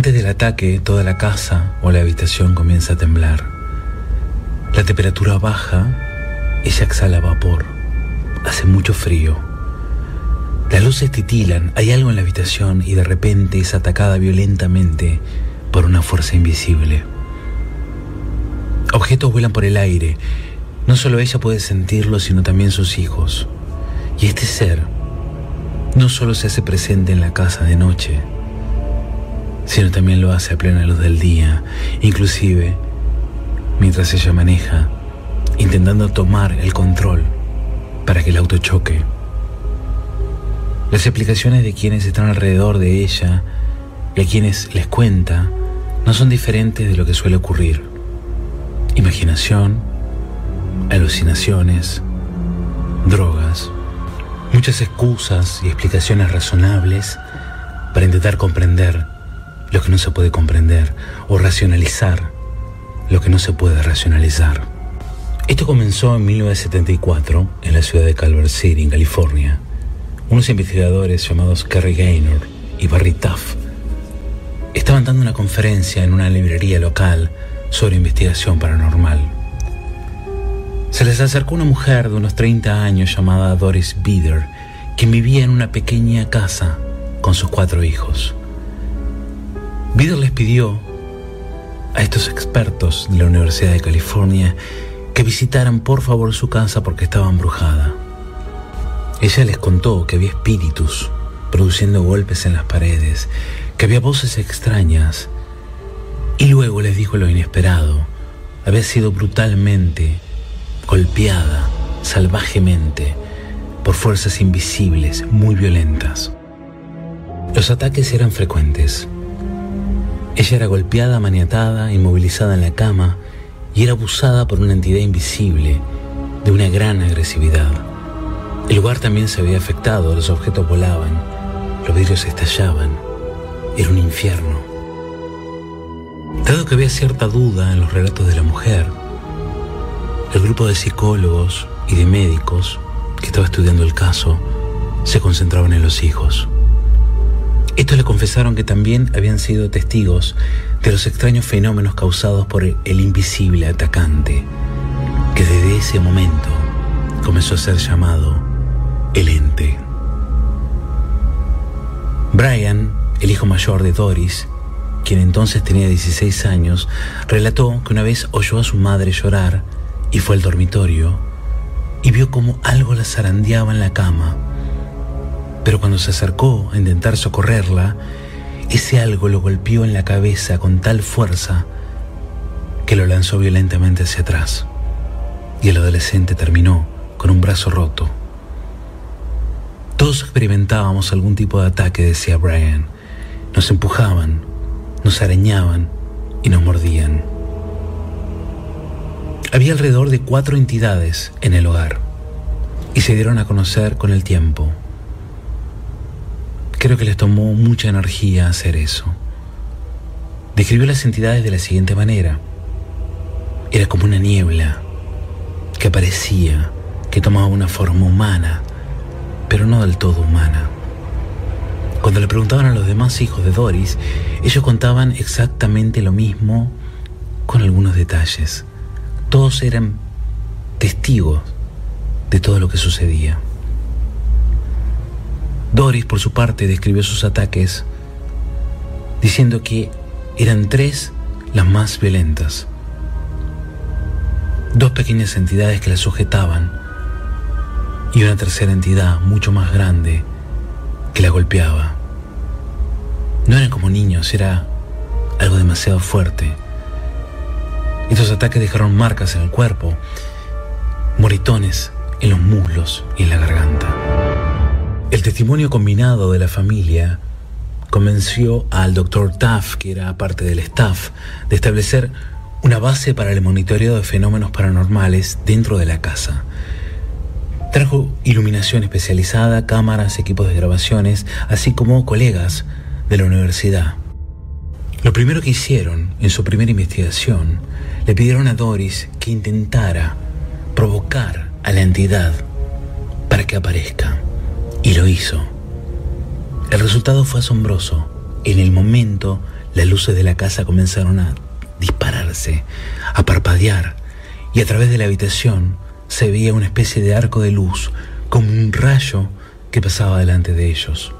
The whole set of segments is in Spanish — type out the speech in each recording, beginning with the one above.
Antes del ataque, toda la casa o la habitación comienza a temblar. La temperatura baja, ella exhala vapor. Hace mucho frío. Las luces titilan, hay algo en la habitación y de repente es atacada violentamente por una fuerza invisible. Objetos vuelan por el aire. No solo ella puede sentirlo, sino también sus hijos. Y este ser no solo se hace presente en la casa de noche, sino también lo hace a plena luz del día, inclusive mientras ella maneja, intentando tomar el control para que el auto choque. Las explicaciones de quienes están alrededor de ella y a quienes les cuenta no son diferentes de lo que suele ocurrir. Imaginación, alucinaciones, drogas, muchas excusas y explicaciones razonables para intentar comprender lo que no se puede comprender o racionalizar lo que no se puede racionalizar. Esto comenzó en 1974 en la ciudad de Calvert City, en California. Unos investigadores llamados Kerry Gaynor y Barry Tuff estaban dando una conferencia en una librería local sobre investigación paranormal. Se les acercó una mujer de unos 30 años llamada Doris Bieder, quien vivía en una pequeña casa con sus cuatro hijos. Bieder les pidió a estos expertos de la Universidad de California que visitaran por favor su casa porque estaba embrujada. Ella les contó que había espíritus produciendo golpes en las paredes, que había voces extrañas y luego les dijo lo inesperado. Había sido brutalmente golpeada, salvajemente, por fuerzas invisibles, muy violentas. Los ataques eran frecuentes. Ella era golpeada, maniatada, inmovilizada en la cama y era abusada por una entidad invisible de una gran agresividad. El lugar también se había afectado, los objetos volaban, los vidrios estallaban. Era un infierno. Dado que había cierta duda en los relatos de la mujer, el grupo de psicólogos y de médicos que estaba estudiando el caso se concentraban en los hijos. Estos le confesaron que también habían sido testigos de los extraños fenómenos causados por el invisible atacante, que desde ese momento comenzó a ser llamado el ente. Brian, el hijo mayor de Doris, quien entonces tenía 16 años, relató que una vez oyó a su madre llorar y fue al dormitorio y vio como algo la zarandeaba en la cama. Pero cuando se acercó a intentar socorrerla, ese algo lo golpeó en la cabeza con tal fuerza que lo lanzó violentamente hacia atrás. Y el adolescente terminó con un brazo roto. Todos experimentábamos algún tipo de ataque, decía Brian. Nos empujaban, nos arañaban y nos mordían. Había alrededor de cuatro entidades en el hogar y se dieron a conocer con el tiempo. Creo que les tomó mucha energía hacer eso. Describió las entidades de la siguiente manera. Era como una niebla que aparecía, que tomaba una forma humana, pero no del todo humana. Cuando le preguntaban a los demás hijos de Doris, ellos contaban exactamente lo mismo con algunos detalles. Todos eran testigos de todo lo que sucedía. Doris, por su parte, describió sus ataques diciendo que eran tres las más violentas. Dos pequeñas entidades que la sujetaban y una tercera entidad mucho más grande que la golpeaba. No eran como niños, era algo demasiado fuerte. Estos ataques dejaron marcas en el cuerpo, moritones en los muslos y en la garganta. El testimonio combinado de la familia convenció al doctor Taff, que era parte del staff, de establecer una base para el monitoreo de fenómenos paranormales dentro de la casa. Trajo iluminación especializada, cámaras, equipos de grabaciones, así como colegas de la universidad. Lo primero que hicieron en su primera investigación, le pidieron a Doris que intentara provocar a la entidad para que aparezca. Y lo hizo. El resultado fue asombroso. En el momento, las luces de la casa comenzaron a dispararse, a parpadear, y a través de la habitación se veía una especie de arco de luz, como un rayo que pasaba delante de ellos.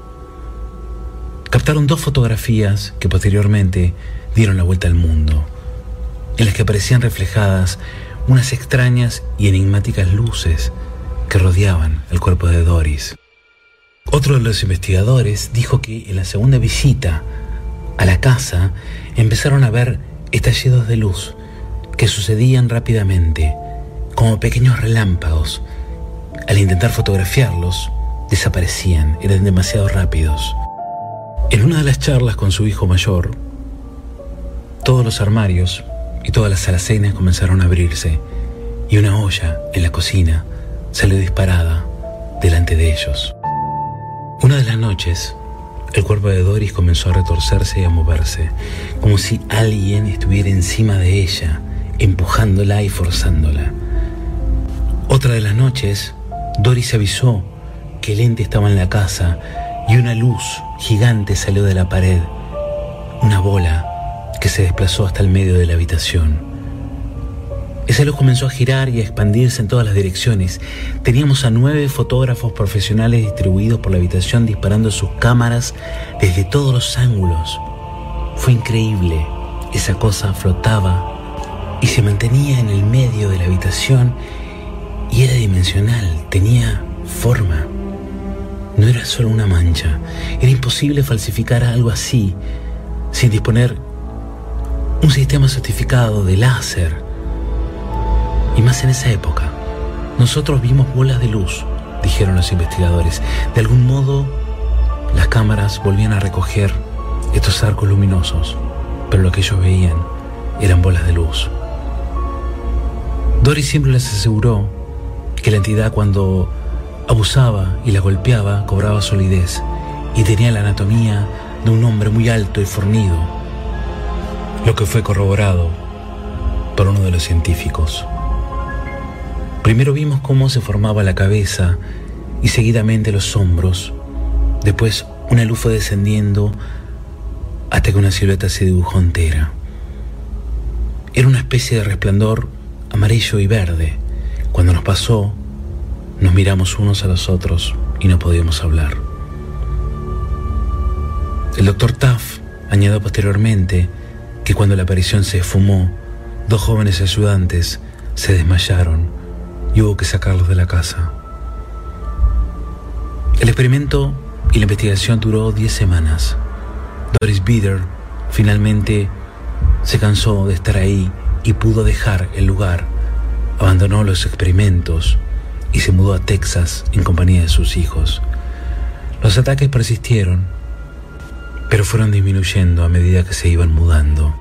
Captaron dos fotografías que posteriormente dieron la vuelta al mundo, en las que aparecían reflejadas unas extrañas y enigmáticas luces que rodeaban el cuerpo de Doris. Otro de los investigadores dijo que en la segunda visita a la casa empezaron a ver estallidos de luz que sucedían rápidamente, como pequeños relámpagos. Al intentar fotografiarlos, desaparecían, eran demasiado rápidos. En una de las charlas con su hijo mayor, todos los armarios y todas las alacenas comenzaron a abrirse y una olla en la cocina salió disparada delante de ellos. Una de las noches, el cuerpo de Doris comenzó a retorcerse y a moverse, como si alguien estuviera encima de ella, empujándola y forzándola. Otra de las noches, Doris avisó que el ente estaba en la casa y una luz gigante salió de la pared, una bola que se desplazó hasta el medio de la habitación. Esa luz comenzó a girar y a expandirse en todas las direcciones. Teníamos a nueve fotógrafos profesionales distribuidos por la habitación disparando sus cámaras desde todos los ángulos. Fue increíble. Esa cosa flotaba y se mantenía en el medio de la habitación y era dimensional, tenía forma. No era solo una mancha. Era imposible falsificar algo así sin disponer un sistema certificado de láser y más en esa época. Nosotros vimos bolas de luz, dijeron los investigadores. De algún modo, las cámaras volvían a recoger estos arcos luminosos, pero lo que ellos veían eran bolas de luz. Doris siempre les aseguró que la entidad cuando abusaba y la golpeaba cobraba solidez y tenía la anatomía de un hombre muy alto y fornido, lo que fue corroborado por uno de los científicos. Primero vimos cómo se formaba la cabeza y seguidamente los hombros. Después una luz fue descendiendo hasta que una silueta se dibujó entera. Era una especie de resplandor amarillo y verde. Cuando nos pasó, nos miramos unos a los otros y no podíamos hablar. El doctor Taff añadió posteriormente que cuando la aparición se esfumó, dos jóvenes ayudantes se desmayaron y hubo que sacarlos de la casa. El experimento y la investigación duró 10 semanas. Doris Bieder finalmente se cansó de estar ahí y pudo dejar el lugar. Abandonó los experimentos y se mudó a Texas en compañía de sus hijos. Los ataques persistieron, pero fueron disminuyendo a medida que se iban mudando.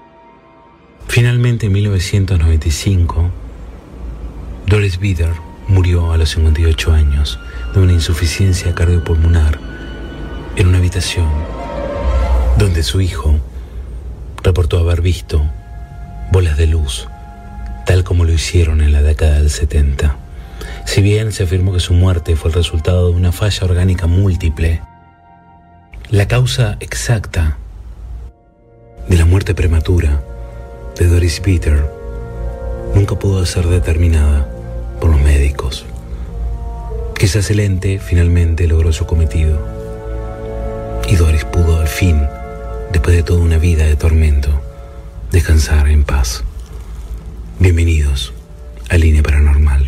Finalmente, en 1995, Doris Bieder murió a los 58 años de una insuficiencia cardiopulmonar en una habitación donde su hijo reportó haber visto bolas de luz, tal como lo hicieron en la década del 70. Si bien se afirmó que su muerte fue el resultado de una falla orgánica múltiple, la causa exacta de la muerte prematura de Doris Peter nunca pudo ser determinada médicos. Quizás el ente finalmente logró su cometido y Doris pudo al fin, después de toda una vida de tormento, descansar en paz. Bienvenidos a Línea Paranormal.